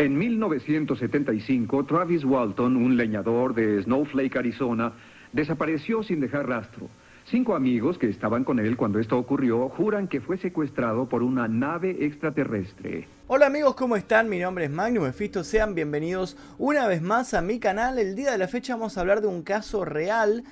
En 1975, Travis Walton, un leñador de Snowflake, Arizona, desapareció sin dejar rastro. Cinco amigos que estaban con él cuando esto ocurrió juran que fue secuestrado por una nave extraterrestre. Hola amigos, ¿cómo están? Mi nombre es Magnum Efisto, sean bienvenidos una vez más a mi canal. El día de la fecha vamos a hablar de un caso real,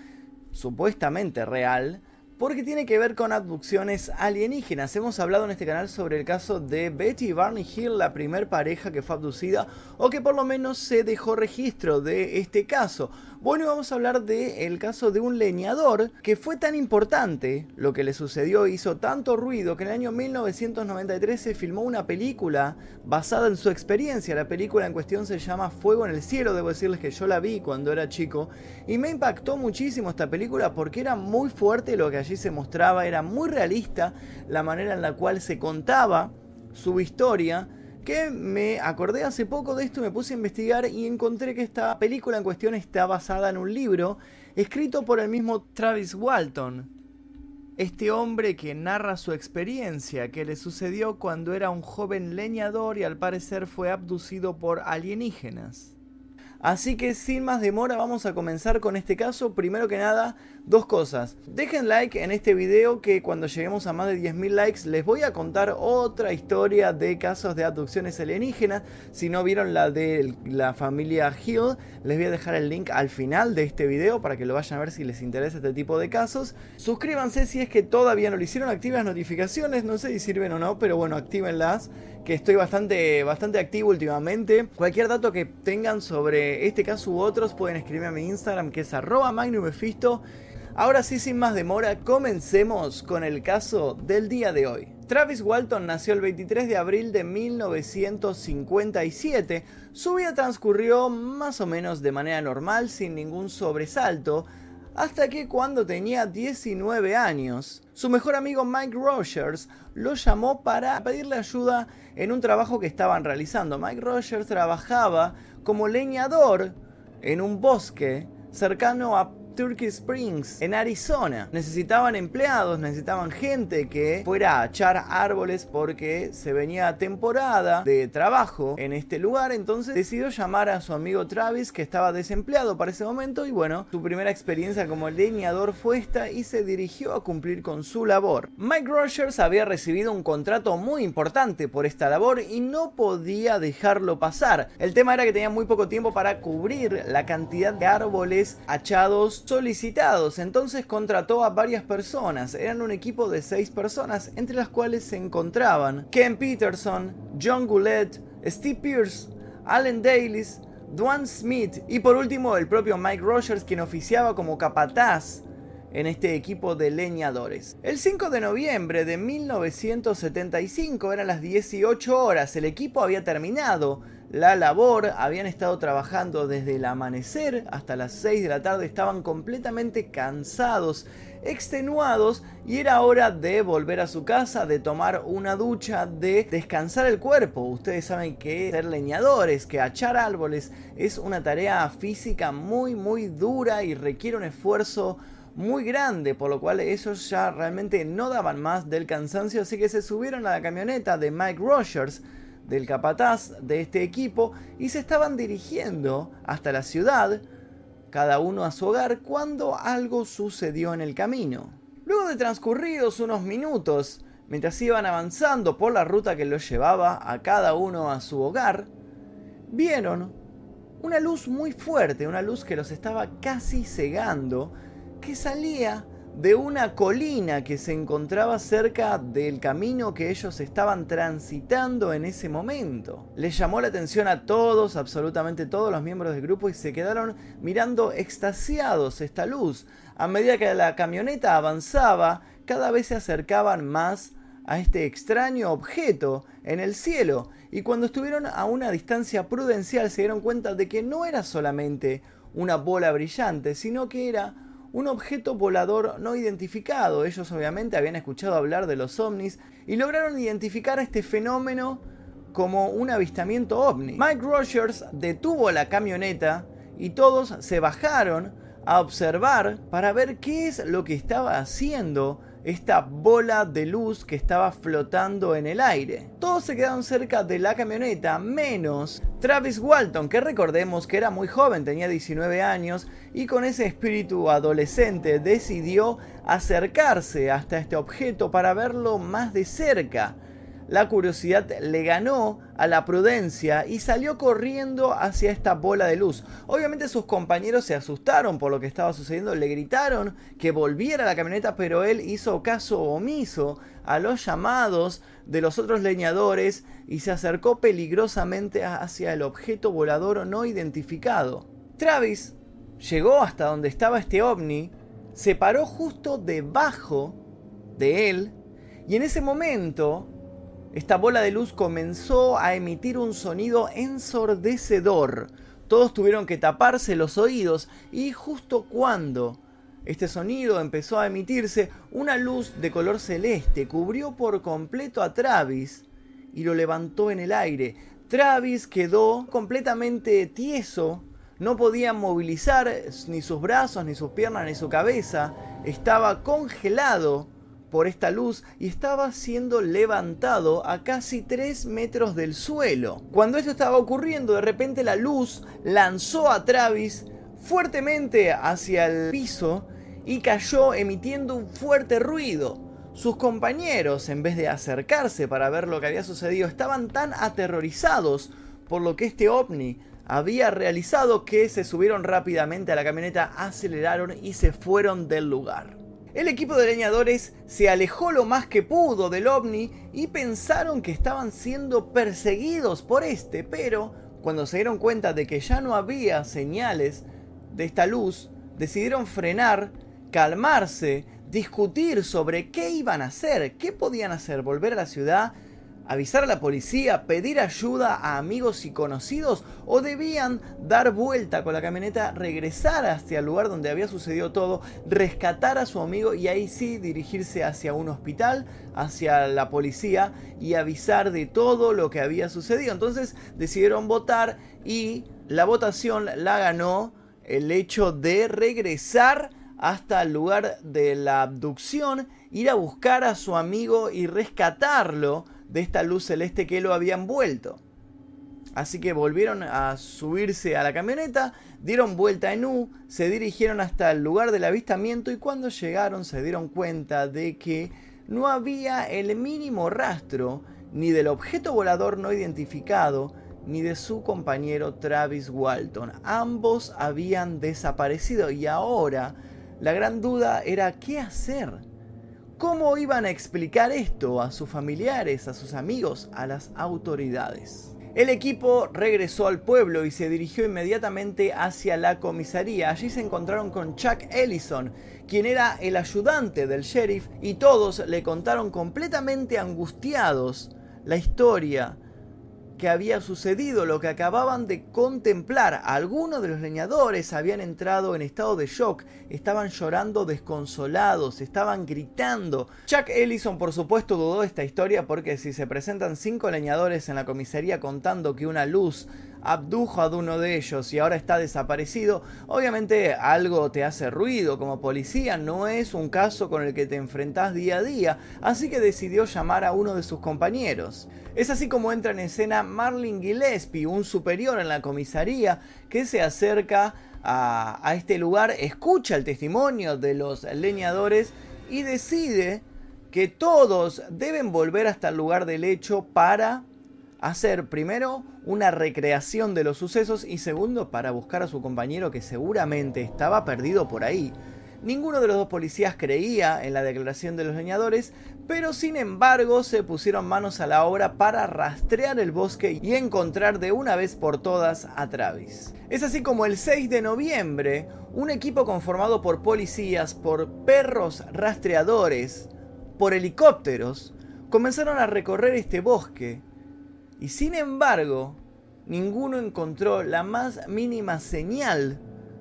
supuestamente real, porque tiene que ver con abducciones alienígenas. Hemos hablado en este canal sobre el caso de Betty y Barney Hill, la primer pareja que fue abducida o que por lo menos se dejó registro de este caso. Bueno, vamos a hablar del caso de un leñador que fue tan importante, lo que le sucedió hizo tanto ruido que en el año 1993 se filmó una película basada en su experiencia. La película en cuestión se llama Fuego en el Cielo, debo decirles que yo la vi cuando era chico y me impactó muchísimo esta película porque era muy fuerte lo que allí se mostraba, era muy realista la manera en la cual se contaba su historia que me acordé hace poco de esto, me puse a investigar y encontré que esta película en cuestión está basada en un libro escrito por el mismo Travis Walton. Este hombre que narra su experiencia que le sucedió cuando era un joven leñador y al parecer fue abducido por alienígenas. Así que sin más demora vamos a comenzar con este caso. Primero que nada, dos cosas. Dejen like en este video que cuando lleguemos a más de 10.000 likes les voy a contar otra historia de casos de abducciones alienígenas. Si no vieron la de la familia Hill, les voy a dejar el link al final de este video para que lo vayan a ver si les interesa este tipo de casos. Suscríbanse si es que todavía no lo hicieron, activen las notificaciones, no sé si sirven o no, pero bueno, actívenlas que estoy bastante, bastante activo últimamente. Cualquier dato que tengan sobre este caso u otros pueden escribirme a mi Instagram que es arroba magnumefisto. Ahora sí, sin más demora, comencemos con el caso del día de hoy. Travis Walton nació el 23 de abril de 1957. Su vida transcurrió más o menos de manera normal, sin ningún sobresalto, hasta que cuando tenía 19 años, su mejor amigo Mike Rogers lo llamó para pedirle ayuda en un trabajo que estaban realizando. Mike Rogers trabajaba como leñador en un bosque cercano a Turkey Springs, en Arizona. Necesitaban empleados, necesitaban gente que fuera a echar árboles porque se venía temporada de trabajo en este lugar. Entonces decidió llamar a su amigo Travis, que estaba desempleado para ese momento. Y bueno, su primera experiencia como leñador fue esta y se dirigió a cumplir con su labor. Mike Rogers había recibido un contrato muy importante por esta labor y no podía dejarlo pasar. El tema era que tenía muy poco tiempo para cubrir la cantidad de árboles achados solicitados, entonces contrató a varias personas, eran un equipo de seis personas, entre las cuales se encontraban Ken Peterson, John Goulet, Steve Pierce, Allen Dalis, Dwan Smith y por último el propio Mike Rogers quien oficiaba como capataz en este equipo de leñadores. El 5 de noviembre de 1975 eran las 18 horas, el equipo había terminado la labor, habían estado trabajando desde el amanecer hasta las 6 de la tarde, estaban completamente cansados, extenuados y era hora de volver a su casa, de tomar una ducha, de descansar el cuerpo. Ustedes saben que ser leñadores, que achar árboles es una tarea física muy muy dura y requiere un esfuerzo muy grande, por lo cual ellos ya realmente no daban más del cansancio, así que se subieron a la camioneta de Mike Rogers, del capataz de este equipo y se estaban dirigiendo hasta la ciudad, cada uno a su hogar, cuando algo sucedió en el camino. Luego de transcurridos unos minutos, mientras iban avanzando por la ruta que los llevaba a cada uno a su hogar, vieron una luz muy fuerte, una luz que los estaba casi cegando, que salía de una colina que se encontraba cerca del camino que ellos estaban transitando en ese momento. Les llamó la atención a todos, absolutamente todos los miembros del grupo y se quedaron mirando extasiados esta luz. A medida que la camioneta avanzaba, cada vez se acercaban más a este extraño objeto en el cielo y cuando estuvieron a una distancia prudencial se dieron cuenta de que no era solamente una bola brillante, sino que era un objeto volador no identificado. Ellos obviamente habían escuchado hablar de los ovnis y lograron identificar este fenómeno como un avistamiento ovni. Mike Rogers detuvo la camioneta y todos se bajaron a observar para ver qué es lo que estaba haciendo esta bola de luz que estaba flotando en el aire. Todos se quedaron cerca de la camioneta, menos Travis Walton, que recordemos que era muy joven, tenía 19 años, y con ese espíritu adolescente decidió acercarse hasta este objeto para verlo más de cerca. La curiosidad le ganó a la prudencia y salió corriendo hacia esta bola de luz. Obviamente sus compañeros se asustaron por lo que estaba sucediendo, le gritaron que volviera a la camioneta, pero él hizo caso omiso a los llamados de los otros leñadores y se acercó peligrosamente hacia el objeto volador no identificado. Travis llegó hasta donde estaba este ovni, se paró justo debajo de él y en ese momento esta bola de luz comenzó a emitir un sonido ensordecedor. Todos tuvieron que taparse los oídos y justo cuando este sonido empezó a emitirse, una luz de color celeste cubrió por completo a Travis y lo levantó en el aire. Travis quedó completamente tieso, no podía movilizar ni sus brazos, ni sus piernas, ni su cabeza, estaba congelado por esta luz y estaba siendo levantado a casi 3 metros del suelo. Cuando esto estaba ocurriendo, de repente la luz lanzó a Travis fuertemente hacia el piso y cayó emitiendo un fuerte ruido. Sus compañeros, en vez de acercarse para ver lo que había sucedido, estaban tan aterrorizados por lo que este ovni había realizado que se subieron rápidamente a la camioneta, aceleraron y se fueron del lugar. El equipo de leñadores se alejó lo más que pudo del ovni y pensaron que estaban siendo perseguidos por este, pero cuando se dieron cuenta de que ya no había señales de esta luz, decidieron frenar, calmarse, discutir sobre qué iban a hacer, qué podían hacer, volver a la ciudad avisar a la policía, pedir ayuda a amigos y conocidos o debían dar vuelta con la camioneta, regresar hacia el lugar donde había sucedido todo, rescatar a su amigo y ahí sí dirigirse hacia un hospital, hacia la policía y avisar de todo lo que había sucedido. Entonces decidieron votar y la votación la ganó el hecho de regresar hasta el lugar de la abducción, ir a buscar a su amigo y rescatarlo de esta luz celeste que lo habían envuelto. Así que volvieron a subirse a la camioneta, dieron vuelta en U, se dirigieron hasta el lugar del avistamiento y cuando llegaron se dieron cuenta de que no había el mínimo rastro ni del objeto volador no identificado ni de su compañero Travis Walton. Ambos habían desaparecido y ahora la gran duda era qué hacer. ¿Cómo iban a explicar esto a sus familiares, a sus amigos, a las autoridades? El equipo regresó al pueblo y se dirigió inmediatamente hacia la comisaría. Allí se encontraron con Chuck Ellison, quien era el ayudante del sheriff, y todos le contaron completamente angustiados la historia que había sucedido, lo que acababan de contemplar. Algunos de los leñadores habían entrado en estado de shock, estaban llorando desconsolados, estaban gritando. Chuck Ellison por supuesto dudó de esta historia porque si se presentan cinco leñadores en la comisaría contando que una luz abdujo a uno de ellos y ahora está desaparecido, obviamente algo te hace ruido como policía, no es un caso con el que te enfrentás día a día, así que decidió llamar a uno de sus compañeros. Es así como entra en escena Marlin Gillespie, un superior en la comisaría, que se acerca a, a este lugar, escucha el testimonio de los leñadores y decide que todos deben volver hasta el lugar del hecho para hacer primero una recreación de los sucesos y segundo para buscar a su compañero que seguramente estaba perdido por ahí. Ninguno de los dos policías creía en la declaración de los leñadores, pero sin embargo se pusieron manos a la obra para rastrear el bosque y encontrar de una vez por todas a Travis. Es así como el 6 de noviembre, un equipo conformado por policías, por perros rastreadores, por helicópteros, comenzaron a recorrer este bosque y sin embargo, ninguno encontró la más mínima señal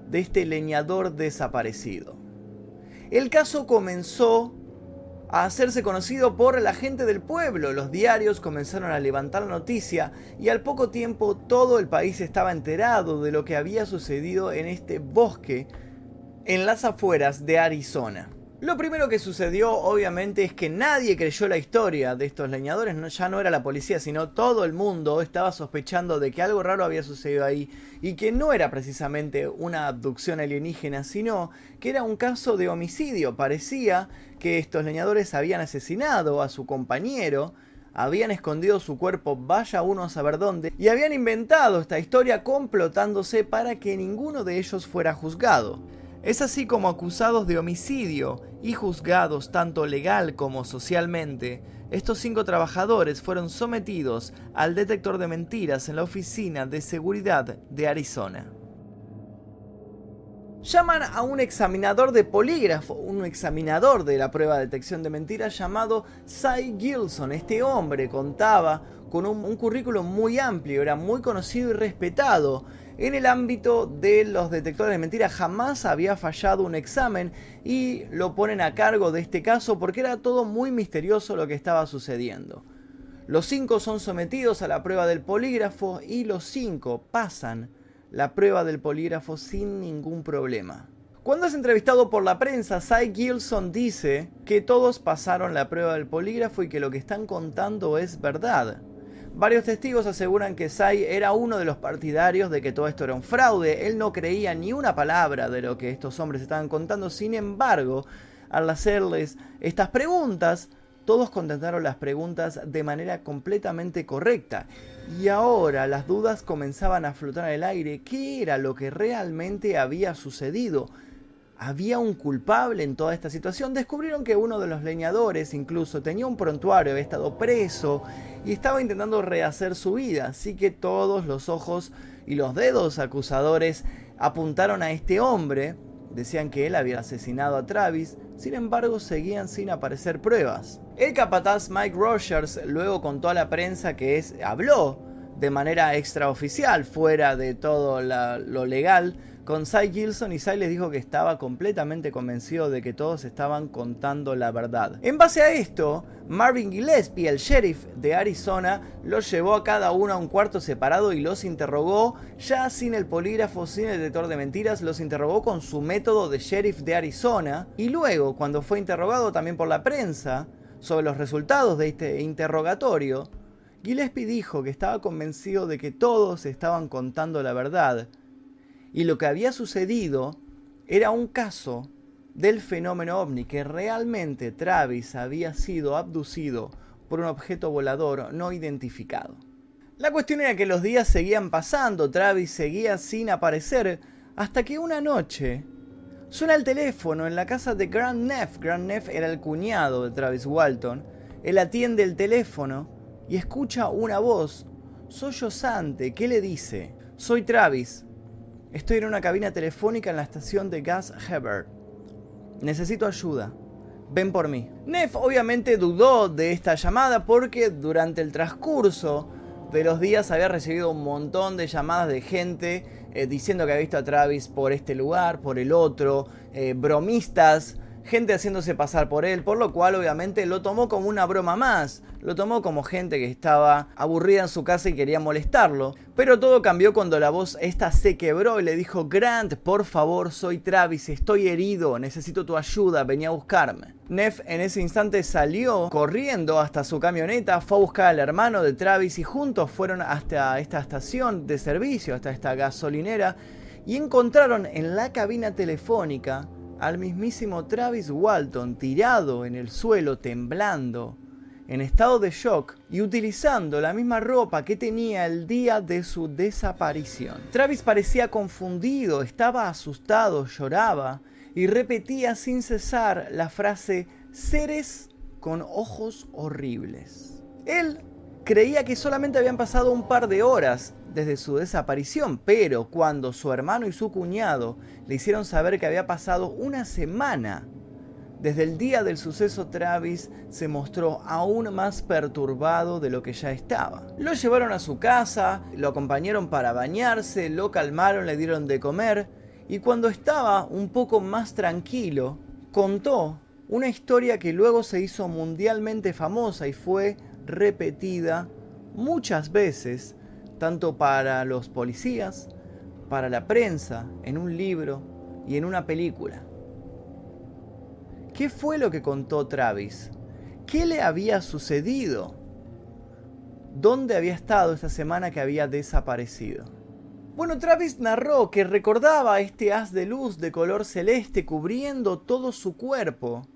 de este leñador desaparecido. El caso comenzó a hacerse conocido por la gente del pueblo. Los diarios comenzaron a levantar la noticia y al poco tiempo todo el país estaba enterado de lo que había sucedido en este bosque en las afueras de Arizona. Lo primero que sucedió obviamente es que nadie creyó la historia de estos leñadores, ya no era la policía, sino todo el mundo estaba sospechando de que algo raro había sucedido ahí y que no era precisamente una abducción alienígena, sino que era un caso de homicidio. Parecía que estos leñadores habían asesinado a su compañero, habían escondido su cuerpo vaya uno a saber dónde, y habían inventado esta historia complotándose para que ninguno de ellos fuera juzgado. Es así como acusados de homicidio y juzgados tanto legal como socialmente, estos cinco trabajadores fueron sometidos al detector de mentiras en la Oficina de Seguridad de Arizona. Llaman a un examinador de polígrafo, un examinador de la prueba de detección de mentiras llamado Cy Gilson. Este hombre contaba con un, un currículum muy amplio, era muy conocido y respetado en el ámbito de los detectores de mentiras jamás había fallado un examen y lo ponen a cargo de este caso porque era todo muy misterioso lo que estaba sucediendo. Los cinco son sometidos a la prueba del polígrafo y los cinco pasan la prueba del polígrafo sin ningún problema. Cuando es entrevistado por la prensa, Cy Gilson dice que todos pasaron la prueba del polígrafo y que lo que están contando es verdad. Varios testigos aseguran que Sai era uno de los partidarios de que todo esto era un fraude. Él no creía ni una palabra de lo que estos hombres estaban contando. Sin embargo, al hacerles estas preguntas, todos contestaron las preguntas de manera completamente correcta. Y ahora las dudas comenzaban a flotar en el aire. ¿Qué era lo que realmente había sucedido? Había un culpable en toda esta situación. Descubrieron que uno de los leñadores incluso tenía un prontuario, había estado preso y estaba intentando rehacer su vida. Así que todos los ojos y los dedos acusadores apuntaron a este hombre. Decían que él había asesinado a Travis, sin embargo seguían sin aparecer pruebas. El capataz Mike Rogers luego contó a la prensa que es, habló de manera extraoficial, fuera de todo lo legal, con Cy Gilson y Cy les dijo que estaba completamente convencido de que todos estaban contando la verdad. En base a esto, Marvin Gillespie, el sheriff de Arizona, los llevó a cada uno a un cuarto separado y los interrogó, ya sin el polígrafo, sin el detector de mentiras, los interrogó con su método de sheriff de Arizona y luego, cuando fue interrogado también por la prensa sobre los resultados de este interrogatorio, Gillespie dijo que estaba convencido de que todos estaban contando la verdad y lo que había sucedido era un caso del fenómeno ovni, que realmente Travis había sido abducido por un objeto volador no identificado. La cuestión era que los días seguían pasando, Travis seguía sin aparecer, hasta que una noche suena el teléfono en la casa de Grant Neff. Grant Neff era el cuñado de Travis Walton. Él atiende el teléfono y escucha una voz sollozante que le dice, soy Travis, Estoy en una cabina telefónica en la estación de Gas Hebert. Necesito ayuda. Ven por mí. Neff obviamente dudó de esta llamada porque durante el transcurso de los días había recibido un montón de llamadas de gente eh, diciendo que había visto a Travis por este lugar, por el otro, eh, bromistas gente haciéndose pasar por él, por lo cual obviamente lo tomó como una broma más, lo tomó como gente que estaba aburrida en su casa y quería molestarlo. Pero todo cambió cuando la voz esta se quebró y le dijo, Grant, por favor, soy Travis, estoy herido, necesito tu ayuda, venía a buscarme. Neff en ese instante salió corriendo hasta su camioneta, fue a buscar al hermano de Travis y juntos fueron hasta esta estación de servicio, hasta esta gasolinera, y encontraron en la cabina telefónica al mismísimo Travis Walton tirado en el suelo temblando, en estado de shock y utilizando la misma ropa que tenía el día de su desaparición. Travis parecía confundido, estaba asustado, lloraba y repetía sin cesar la frase seres con ojos horribles. Él creía que solamente habían pasado un par de horas desde su desaparición, pero cuando su hermano y su cuñado le hicieron saber que había pasado una semana desde el día del suceso, Travis se mostró aún más perturbado de lo que ya estaba. Lo llevaron a su casa, lo acompañaron para bañarse, lo calmaron, le dieron de comer y cuando estaba un poco más tranquilo, contó una historia que luego se hizo mundialmente famosa y fue repetida muchas veces tanto para los policías, para la prensa, en un libro, y en una película. ¿Qué fue lo que contó Travis? ¿Qué le había sucedido? ¿Dónde había estado esta semana que había desaparecido? Bueno, Travis narró que recordaba este haz de luz de color celeste cubriendo todo su cuerpo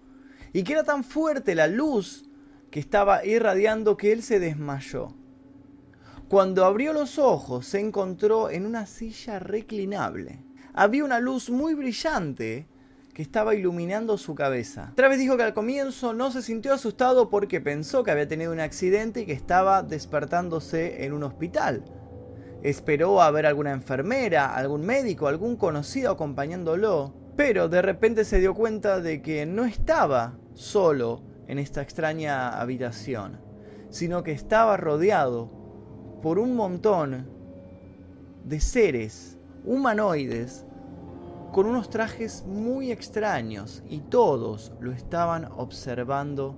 y que era tan fuerte la luz que estaba irradiando que él se desmayó. Cuando abrió los ojos se encontró en una silla reclinable. Había una luz muy brillante que estaba iluminando su cabeza. Travis dijo que al comienzo no se sintió asustado porque pensó que había tenido un accidente y que estaba despertándose en un hospital. Esperó a ver alguna enfermera, algún médico, algún conocido acompañándolo, pero de repente se dio cuenta de que no estaba solo en esta extraña habitación, sino que estaba rodeado por un montón de seres humanoides con unos trajes muy extraños y todos lo estaban observando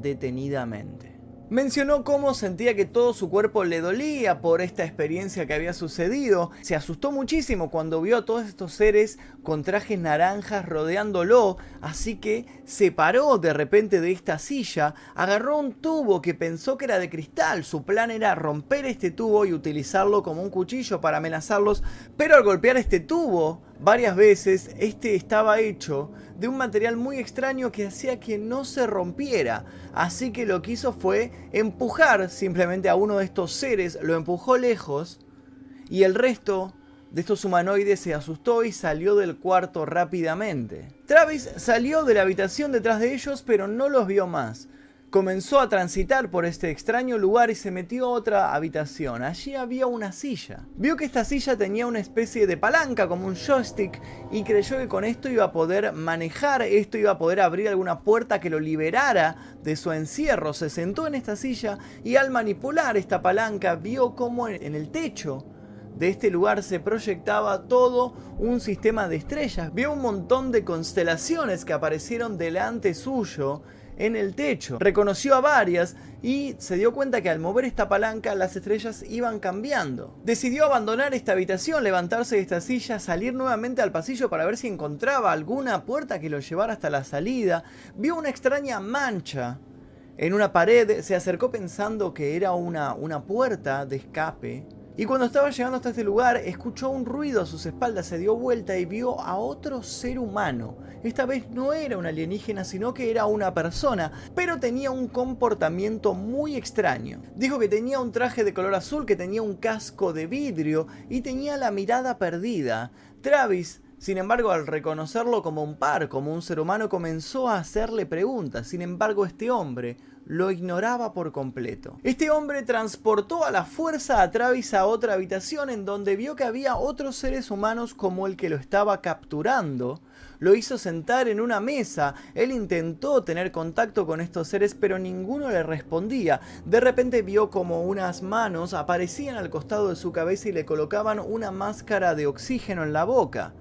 detenidamente. Mencionó cómo sentía que todo su cuerpo le dolía por esta experiencia que había sucedido. Se asustó muchísimo cuando vio a todos estos seres con trajes naranjas rodeándolo, así que se paró de repente de esta silla, agarró un tubo que pensó que era de cristal. Su plan era romper este tubo y utilizarlo como un cuchillo para amenazarlos, pero al golpear este tubo varias veces, este estaba hecho de un material muy extraño que hacía que no se rompiera. Así que lo que hizo fue empujar simplemente a uno de estos seres, lo empujó lejos y el resto de estos humanoides se asustó y salió del cuarto rápidamente. Travis salió de la habitación detrás de ellos pero no los vio más comenzó a transitar por este extraño lugar y se metió a otra habitación. Allí había una silla. Vio que esta silla tenía una especie de palanca como un joystick y creyó que con esto iba a poder manejar esto, iba a poder abrir alguna puerta que lo liberara de su encierro. Se sentó en esta silla y al manipular esta palanca vio cómo en el techo de este lugar se proyectaba todo un sistema de estrellas. Vio un montón de constelaciones que aparecieron delante suyo en el techo. Reconoció a varias y se dio cuenta que al mover esta palanca las estrellas iban cambiando. Decidió abandonar esta habitación, levantarse de esta silla, salir nuevamente al pasillo para ver si encontraba alguna puerta que lo llevara hasta la salida. Vio una extraña mancha en una pared, se acercó pensando que era una, una puerta de escape y cuando estaba llegando hasta este lugar, escuchó un ruido a sus espaldas, se dio vuelta y vio a otro ser humano. Esta vez no era un alienígena, sino que era una persona, pero tenía un comportamiento muy extraño. Dijo que tenía un traje de color azul, que tenía un casco de vidrio y tenía la mirada perdida. Travis sin embargo, al reconocerlo como un par, como un ser humano, comenzó a hacerle preguntas. Sin embargo, este hombre lo ignoraba por completo. Este hombre transportó a la fuerza a Travis a otra habitación en donde vio que había otros seres humanos como el que lo estaba capturando. Lo hizo sentar en una mesa. Él intentó tener contacto con estos seres, pero ninguno le respondía. De repente vio como unas manos aparecían al costado de su cabeza y le colocaban una máscara de oxígeno en la boca.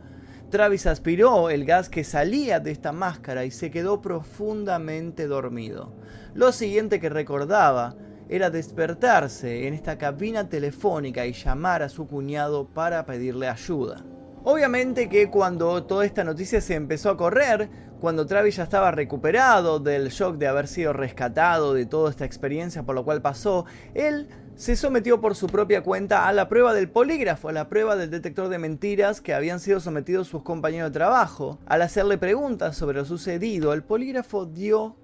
Travis aspiró el gas que salía de esta máscara y se quedó profundamente dormido. Lo siguiente que recordaba era despertarse en esta cabina telefónica y llamar a su cuñado para pedirle ayuda. Obviamente que cuando toda esta noticia se empezó a correr, cuando Travis ya estaba recuperado del shock de haber sido rescatado de toda esta experiencia por lo cual pasó, él se sometió por su propia cuenta a la prueba del polígrafo, a la prueba del detector de mentiras que habían sido sometidos sus compañeros de trabajo. Al hacerle preguntas sobre lo sucedido, el polígrafo dio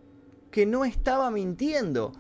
que no estaba mintiendo,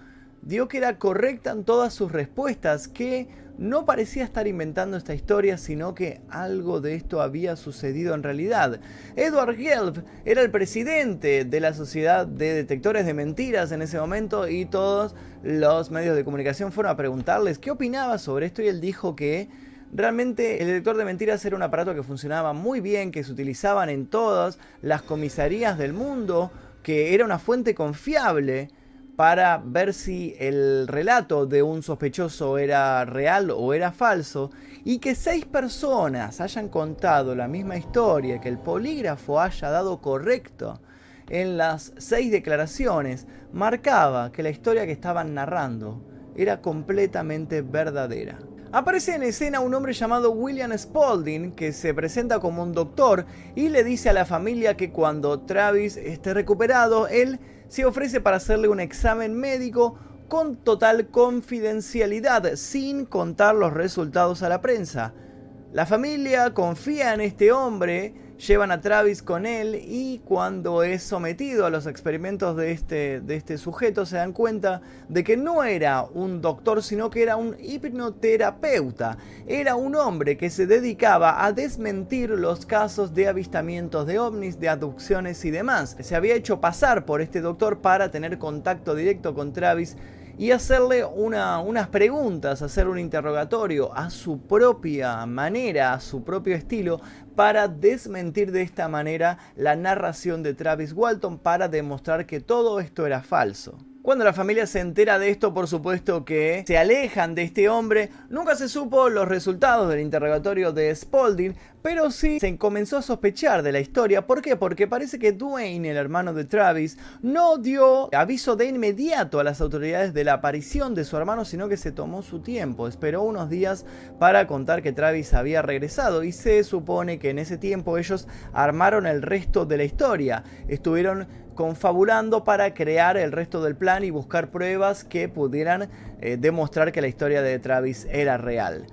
dio que era correcta en todas sus respuestas, que no parecía estar inventando esta historia, sino que algo de esto había sucedido en realidad. Edward Gelb era el presidente de la Sociedad de Detectores de Mentiras en ese momento y todos los medios de comunicación fueron a preguntarles qué opinaba sobre esto y él dijo que realmente el detector de mentiras era un aparato que funcionaba muy bien, que se utilizaban en todas las comisarías del mundo, que era una fuente confiable para ver si el relato de un sospechoso era real o era falso y que seis personas hayan contado la misma historia, que el polígrafo haya dado correcto en las seis declaraciones, marcaba que la historia que estaban narrando era completamente verdadera. Aparece en escena un hombre llamado William Spaulding que se presenta como un doctor y le dice a la familia que cuando Travis esté recuperado, él se ofrece para hacerle un examen médico con total confidencialidad, sin contar los resultados a la prensa. La familia confía en este hombre llevan a Travis con él y cuando es sometido a los experimentos de este, de este sujeto se dan cuenta de que no era un doctor sino que era un hipnoterapeuta. Era un hombre que se dedicaba a desmentir los casos de avistamientos de ovnis, de abducciones y demás. Se había hecho pasar por este doctor para tener contacto directo con Travis y hacerle unas preguntas, hacer un interrogatorio a su propia manera, a su propio estilo, para desmentir de esta manera la narración de Travis Walton para demostrar que todo esto era falso. Cuando la familia se entera de esto, por supuesto que se alejan de este hombre. Nunca se supo los resultados del interrogatorio de Spaulding, pero sí se comenzó a sospechar de la historia. ¿Por qué? Porque parece que Dwayne, el hermano de Travis, no dio aviso de inmediato a las autoridades de la aparición de su hermano, sino que se tomó su tiempo. Esperó unos días para contar que Travis había regresado y se supone que en ese tiempo ellos armaron el resto de la historia. Estuvieron confabulando para crear el resto del plan y buscar pruebas que pudieran eh, demostrar que la historia de Travis era real.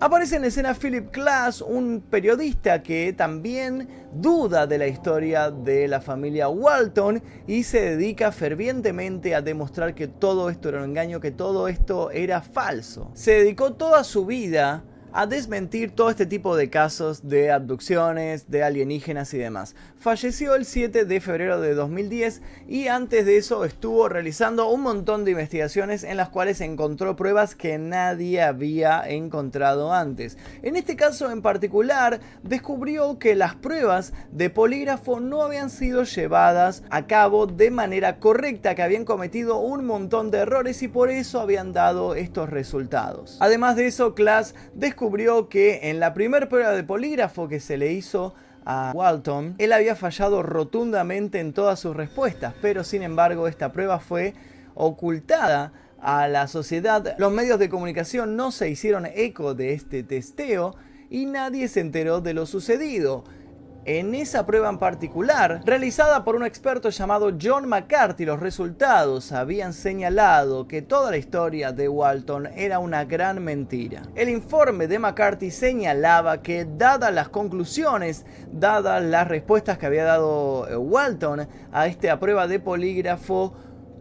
Aparece en escena Philip Glass, un periodista que también duda de la historia de la familia Walton y se dedica fervientemente a demostrar que todo esto era un engaño, que todo esto era falso. Se dedicó toda su vida a desmentir todo este tipo de casos de abducciones, de alienígenas y demás. Falleció el 7 de febrero de 2010 y antes de eso estuvo realizando un montón de investigaciones en las cuales encontró pruebas que nadie había encontrado antes. En este caso en particular descubrió que las pruebas de polígrafo no habían sido llevadas a cabo de manera correcta, que habían cometido un montón de errores y por eso habían dado estos resultados. Además de eso, Class descubrió descubrió que en la primera prueba de polígrafo que se le hizo a Walton, él había fallado rotundamente en todas sus respuestas, pero sin embargo esta prueba fue ocultada a la sociedad. Los medios de comunicación no se hicieron eco de este testeo y nadie se enteró de lo sucedido. En esa prueba en particular, realizada por un experto llamado John McCarthy, los resultados habían señalado que toda la historia de Walton era una gran mentira. El informe de McCarthy señalaba que, dadas las conclusiones, dadas las respuestas que había dado eh, Walton a esta prueba de polígrafo,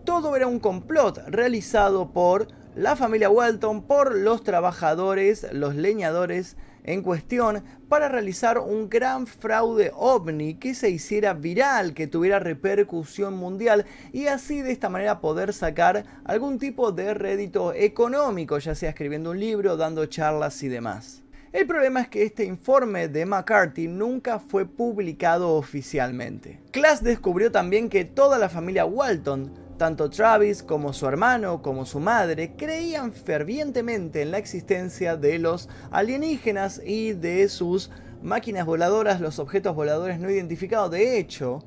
todo era un complot realizado por la familia Walton, por los trabajadores, los leñadores en cuestión para realizar un gran fraude ovni que se hiciera viral, que tuviera repercusión mundial y así de esta manera poder sacar algún tipo de rédito económico, ya sea escribiendo un libro, dando charlas y demás. El problema es que este informe de McCarthy nunca fue publicado oficialmente. Class descubrió también que toda la familia Walton tanto Travis como su hermano como su madre creían fervientemente en la existencia de los alienígenas y de sus máquinas voladoras, los objetos voladores no identificados. De hecho,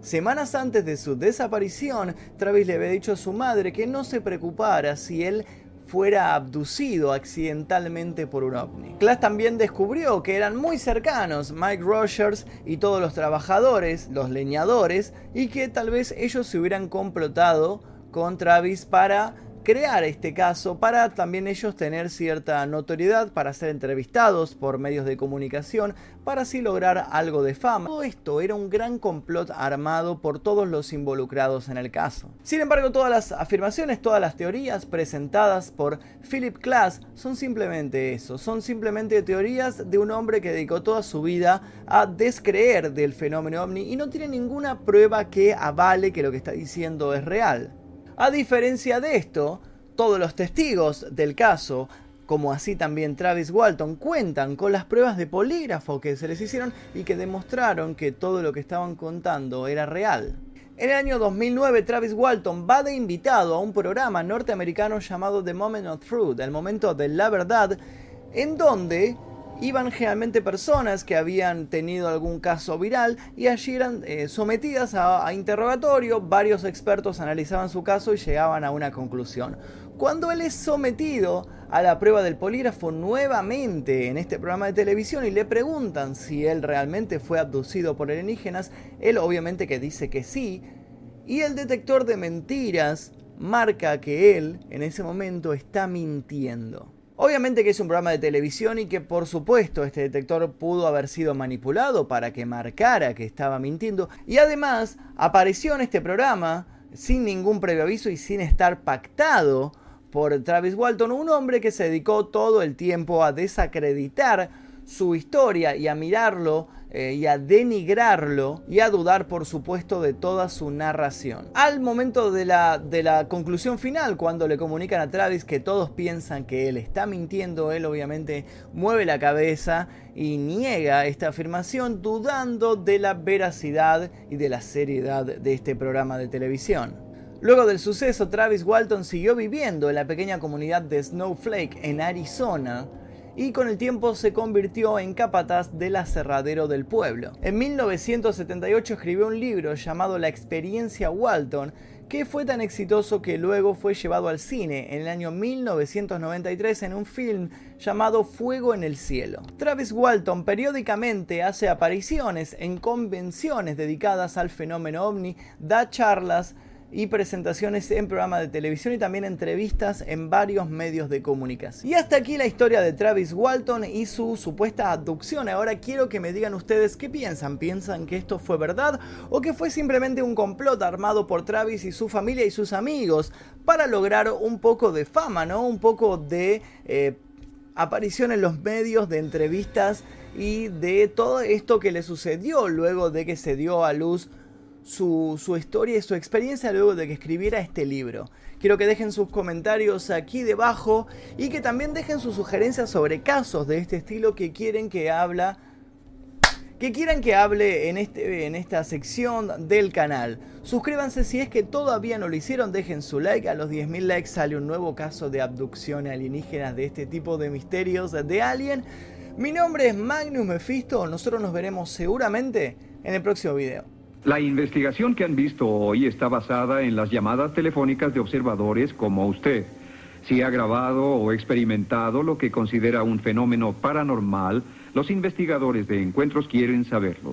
semanas antes de su desaparición, Travis le había dicho a su madre que no se preocupara si él fuera abducido accidentalmente por un ovni. Class también descubrió que eran muy cercanos Mike Rogers y todos los trabajadores, los leñadores, y que tal vez ellos se hubieran complotado con Travis para crear este caso para también ellos tener cierta notoriedad, para ser entrevistados por medios de comunicación, para así lograr algo de fama. Todo esto era un gran complot armado por todos los involucrados en el caso. Sin embargo, todas las afirmaciones, todas las teorías presentadas por Philip Klass son simplemente eso, son simplemente teorías de un hombre que dedicó toda su vida a descreer del fenómeno ovni y no tiene ninguna prueba que avale que lo que está diciendo es real. A diferencia de esto, todos los testigos del caso, como así también Travis Walton, cuentan con las pruebas de polígrafo que se les hicieron y que demostraron que todo lo que estaban contando era real. En el año 2009, Travis Walton va de invitado a un programa norteamericano llamado The Moment of Truth, el momento de la verdad, en donde iban generalmente personas que habían tenido algún caso viral y allí eran eh, sometidas a, a, interrogatorio, varios expertos analizaban su caso y llegaban a una conclusión. cuando él es sometido a la prueba del polígrafo nuevamente en este programa de televisión y le preguntan si él realmente fue abducido por alienígenas, él obviamente que dice que sí, y el detector de mentiras marca que él en ese momento está mintiendo. Obviamente que es un programa de televisión y que por supuesto este detector pudo haber sido manipulado para que marcara que estaba mintiendo. Y además apareció en este programa sin ningún previo aviso y sin estar pactado por Travis Walton, un hombre que se dedicó todo el tiempo a desacreditar su historia y a mirarlo eh, y a denigrarlo y a dudar por supuesto de toda su narración. Al momento de la, de la conclusión final, cuando le comunican a Travis que todos piensan que él está mintiendo, él obviamente mueve la cabeza y niega esta afirmación dudando de la veracidad y de la seriedad de este programa de televisión. Luego del suceso, Travis Walton siguió viviendo en la pequeña comunidad de Snowflake en Arizona, y con el tiempo se convirtió en capataz del aserradero del pueblo. En 1978 escribió un libro llamado La experiencia Walton, que fue tan exitoso que luego fue llevado al cine en el año 1993 en un film llamado Fuego en el Cielo. Travis Walton periódicamente hace apariciones en convenciones dedicadas al fenómeno ovni, da charlas, y presentaciones en programas de televisión y también entrevistas en varios medios de comunicación. Y hasta aquí la historia de Travis Walton y su supuesta abducción. Ahora quiero que me digan ustedes qué piensan. ¿Piensan que esto fue verdad o que fue simplemente un complot armado por Travis y su familia y sus amigos para lograr un poco de fama, ¿no? Un poco de eh, aparición en los medios, de entrevistas y de todo esto que le sucedió luego de que se dio a luz su, historia y su experiencia luego de que escribiera este libro. Quiero que dejen sus comentarios aquí debajo y que también dejen sus sugerencias sobre casos de este estilo que quieren que habla que quieran que hable en, este, en esta sección del canal. Suscríbanse si es que todavía no lo hicieron, dejen su like, a los 10.000 likes sale un nuevo caso de abducción alienígenas de este tipo de misterios de Alien. Mi nombre es Magnus Mephisto, nosotros nos veremos seguramente en el próximo video. La investigación que han visto hoy está basada en las llamadas telefónicas de observadores como usted. Si ha grabado o experimentado lo que considera un fenómeno paranormal, los investigadores de encuentros quieren saberlo.